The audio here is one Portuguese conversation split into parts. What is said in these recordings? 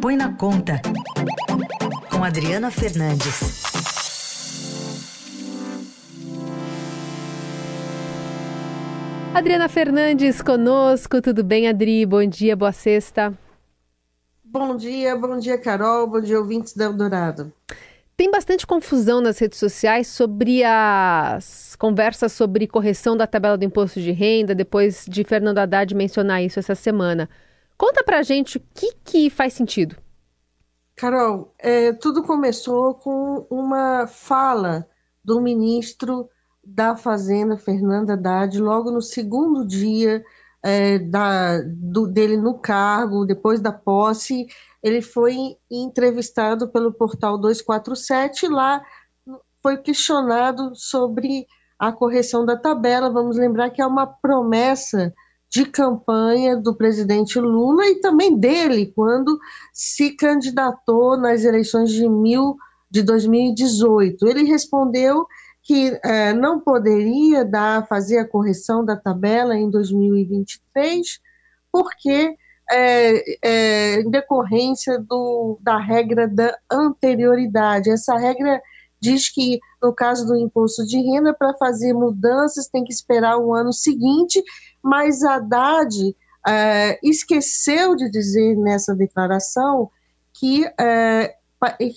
Põe na Conta, com Adriana Fernandes. Adriana Fernandes conosco, tudo bem, Adri? Bom dia, boa sexta. Bom dia, bom dia, Carol, bom dia, ouvintes da Eldorado. Tem bastante confusão nas redes sociais sobre as conversas sobre correção da tabela do imposto de renda, depois de Fernando Haddad mencionar isso essa semana. Conta pra gente o que, que faz sentido. Carol, é, tudo começou com uma fala do ministro da Fazenda, Fernando Haddad, logo no segundo dia é, da, do, dele no cargo, depois da posse, ele foi entrevistado pelo portal 247 lá foi questionado sobre a correção da tabela. Vamos lembrar que é uma promessa de campanha do presidente Lula e também dele quando se candidatou nas eleições de, mil, de 2018. Ele respondeu que é, não poderia dar, fazer a correção da tabela em 2023, porque é, é, em decorrência do, da regra da anterioridade. Essa regra diz que, no caso do imposto de renda, para fazer mudanças tem que esperar o ano seguinte, mas Haddad é, esqueceu de dizer nessa declaração que é,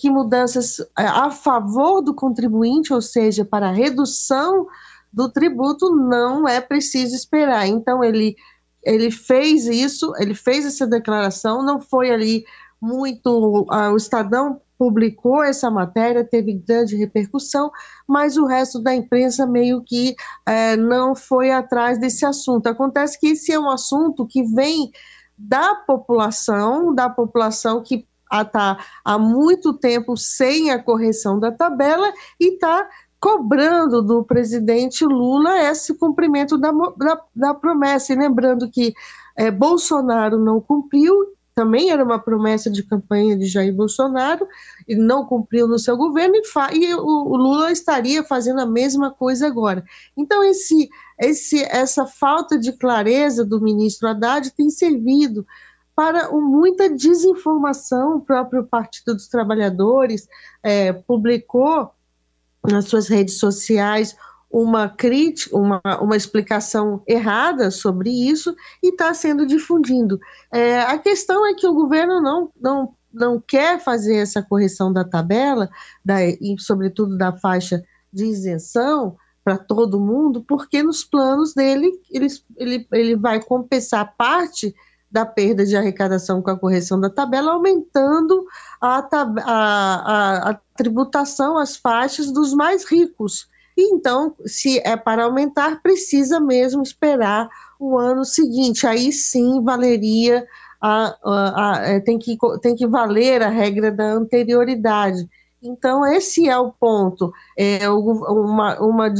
que mudanças é, a favor do contribuinte, ou seja, para a redução do tributo, não é preciso esperar. Então, ele, ele fez isso, ele fez essa declaração, não foi ali muito. Uh, o Estadão publicou essa matéria, teve grande repercussão, mas o resto da imprensa meio que uh, não foi atrás desse assunto. Acontece que esse é um assunto que vem da população, da população que está há muito tempo sem a correção da tabela e está cobrando do presidente Lula esse cumprimento da, da, da promessa. E lembrando que é, Bolsonaro não cumpriu, também era uma promessa de campanha de Jair Bolsonaro, e não cumpriu no seu governo, e, e o, o, Lula estaria fazendo a mesma coisa agora. Então, esse, esse, essa falta de clareza do ministro Haddad tem servido para muita desinformação. O próprio Partido dos Trabalhadores é, publicou nas suas redes sociais uma crítica, uma, uma explicação errada sobre isso e está sendo difundindo. É, a questão é que o governo não, não, não quer fazer essa correção da tabela, da, e sobretudo da faixa de isenção, para todo mundo, porque nos planos dele ele, ele, ele vai compensar parte da perda de arrecadação com a correção da tabela, aumentando a, a, a, a tributação às faixas dos mais ricos. E então, se é para aumentar, precisa mesmo esperar o ano seguinte. Aí sim valeria a, a, a, é, tem, que, tem que valer a regra da anterioridade. Então, esse é o ponto. É uma, uma,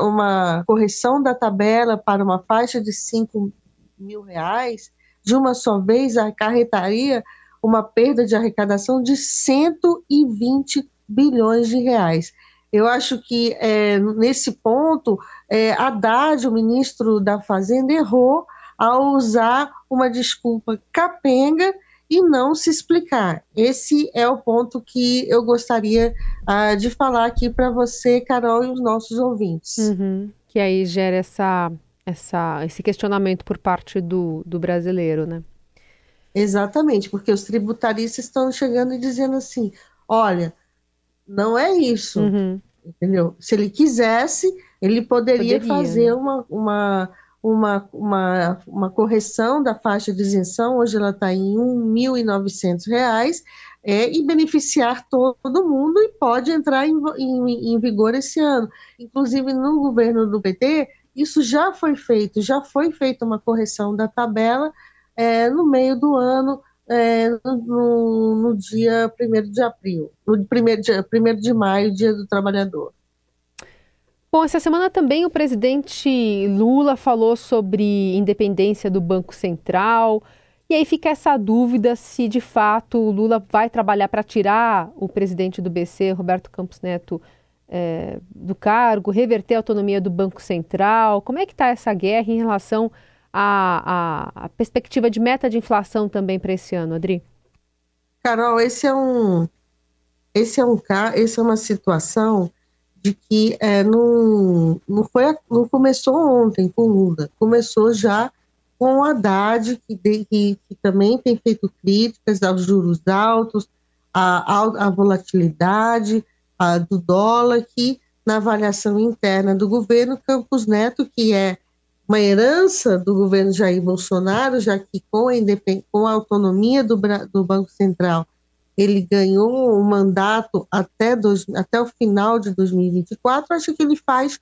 uma correção da tabela para uma faixa de 5 mil reais de uma só vez acarretaria uma perda de arrecadação de 120 bilhões de reais. Eu acho que é, nesse ponto, é, Haddad, o ministro da Fazenda, errou ao usar uma desculpa capenga e não se explicar. Esse é o ponto que eu gostaria uh, de falar aqui para você, Carol, e os nossos ouvintes. Uhum. Que aí gera essa essa, esse questionamento por parte do, do brasileiro, né? Exatamente, porque os tributaristas estão chegando e dizendo assim: olha, não é isso, uhum. entendeu? Se ele quisesse, ele poderia, poderia fazer né? uma, uma, uma, uma, uma correção da faixa de isenção, hoje ela está em R$ 1.900, é, e beneficiar todo mundo e pode entrar em, em, em vigor esse ano. Inclusive, no governo do PT, isso já foi feito, já foi feita uma correção da tabela é, no meio do ano, é, no, no, dia 1 de abril, no 1 de, 1 de maio, dia do trabalhador. Bom, essa semana também o presidente Lula falou sobre independência do Banco Central. E aí fica essa dúvida se de fato o Lula vai trabalhar para tirar o presidente do BC, Roberto Campos Neto, é, do cargo, reverter a autonomia do Banco Central? Como é que está essa guerra em relação à, à, à, perspectiva de meta de inflação também para esse ano, Adri? Carol, esse é um, esse é um esse é uma situação de que é, não, não, foi, não começou ontem com Lula, começou já com o Haddad, que, de, que, que, também tem feito críticas aos juros altos, à, volatilidade a, do dólar, que na avaliação interna do governo, Campos Neto, que é uma herança do governo Jair Bolsonaro, já que com a, com a autonomia do, do Banco Central ele ganhou o um mandato até, dois, até o final de 2024, acho que ele faz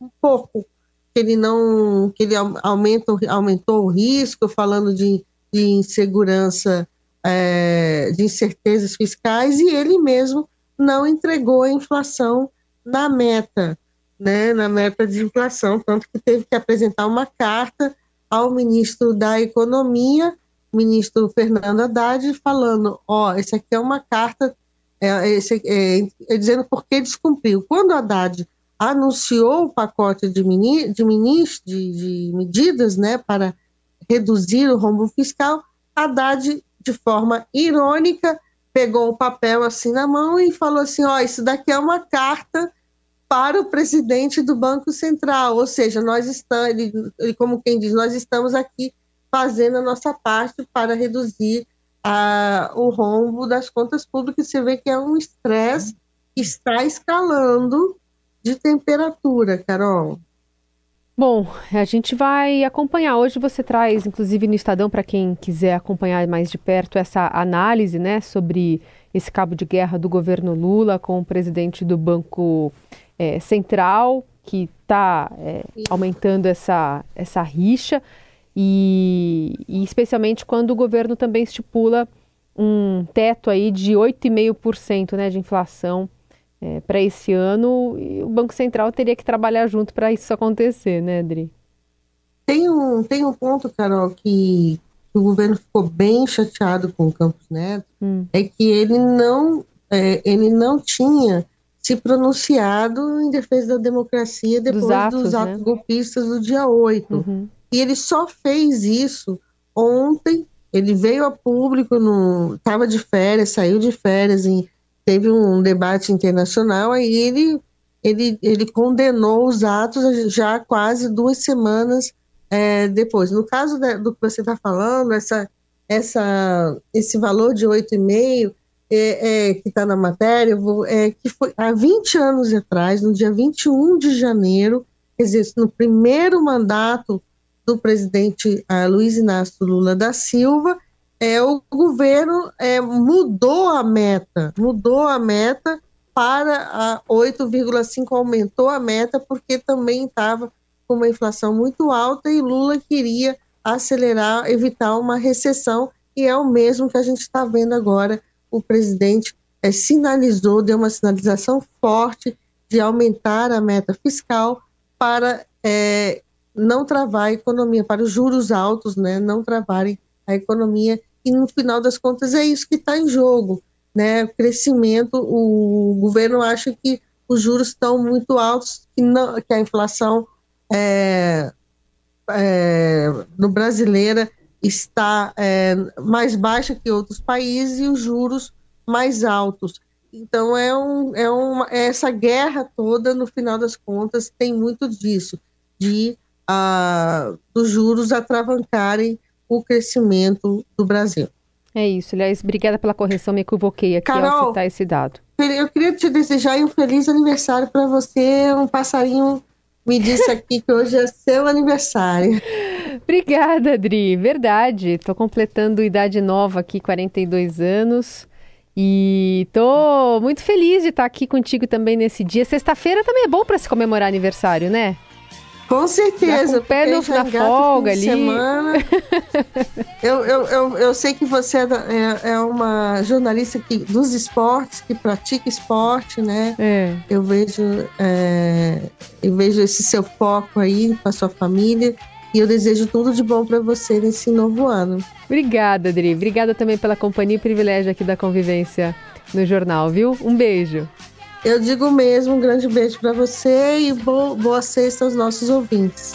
um pouco, que ele não, que ele aumenta, aumentou o risco, falando de, de insegurança, é, de incertezas fiscais, e ele mesmo não entregou a inflação na meta, né, na meta de inflação, tanto que teve que apresentar uma carta ao ministro da Economia, ministro Fernando Haddad falando, ó, oh, esse aqui é uma carta é, esse, é, é, dizendo por que descumpriu. Quando Haddad anunciou o pacote de, mini, de, ministro, de, de medidas né, para reduzir o rombo fiscal, Haddad, de forma irônica, pegou o papel assim na mão e falou assim, ó, oh, isso daqui é uma carta para o presidente do Banco Central, ou seja, nós estamos, ele, ele, como quem diz, nós estamos aqui fazendo a nossa parte para reduzir a, o rombo das contas públicas. Você vê que é um estresse que está escalando de temperatura, Carol. Bom, a gente vai acompanhar. Hoje você traz, inclusive no Estadão, para quem quiser acompanhar mais de perto, essa análise né, sobre esse cabo de guerra do governo Lula com o presidente do Banco é, Central, que está é, aumentando essa, essa rixa e, e especialmente quando o governo também estipula um teto aí de 8,5% né, de inflação é, para esse ano, e o Banco Central teria que trabalhar junto para isso acontecer, né, Adri? Tem um, tem um ponto, Carol, que, que o governo ficou bem chateado com o Campos Neto, hum. é que ele não, é, ele não tinha se pronunciado em defesa da democracia depois dos atos, dos atos né? golpistas do dia 8. Uhum. E ele só fez isso ontem. Ele veio a público, estava de férias, saiu de férias, e teve um debate internacional, aí ele, ele, ele condenou os atos já quase duas semanas é, depois. No caso da, do que você está falando, essa, essa, esse valor de 8,5 é, é, que está na matéria, é, que foi há 20 anos atrás, no dia 21 de janeiro, quer dizer, no primeiro mandato do presidente uh, Luiz Inácio Lula da Silva, é, o governo é, mudou a meta, mudou a meta para 8,5, aumentou a meta, porque também estava com uma inflação muito alta e Lula queria acelerar, evitar uma recessão, e é o mesmo que a gente está vendo agora. O presidente é, sinalizou, deu uma sinalização forte de aumentar a meta fiscal para é, não travar a economia, para os juros altos, né, não travarem a economia. E no final das contas é isso que está em jogo, né? O crescimento, o governo acha que os juros estão muito altos, que, não, que a inflação é, é, no brasileira está é, mais baixa que outros países e os juros mais altos. Então é, um, é uma, é essa guerra toda, no final das contas, tem muito disso, de a, dos juros atravancarem o crescimento do Brasil. É isso. Aliás, obrigada pela correção, me equivoquei aqui Carol, ao citar esse dado. Eu queria te desejar um feliz aniversário para você. Um passarinho me disse aqui que hoje é seu aniversário. Obrigada, Adri. Verdade. Estou completando idade nova aqui, 42 anos. E tô muito feliz de estar aqui contigo também nesse dia. Sexta-feira também é bom para se comemorar aniversário, né? Com certeza. Com o pé no, na folga ali. Semana. eu, eu, eu, eu sei que você é, é, é, uma jornalista que, dos esportes, que pratica esporte, né? É. Eu vejo, é, eu vejo esse seu foco aí com a sua família. E eu desejo tudo de bom para você nesse novo ano. Obrigada, Adri. Obrigada também pela companhia e privilégio aqui da convivência no jornal, viu? Um beijo. Eu digo mesmo, um grande beijo para você e boa, boa sexta aos nossos ouvintes.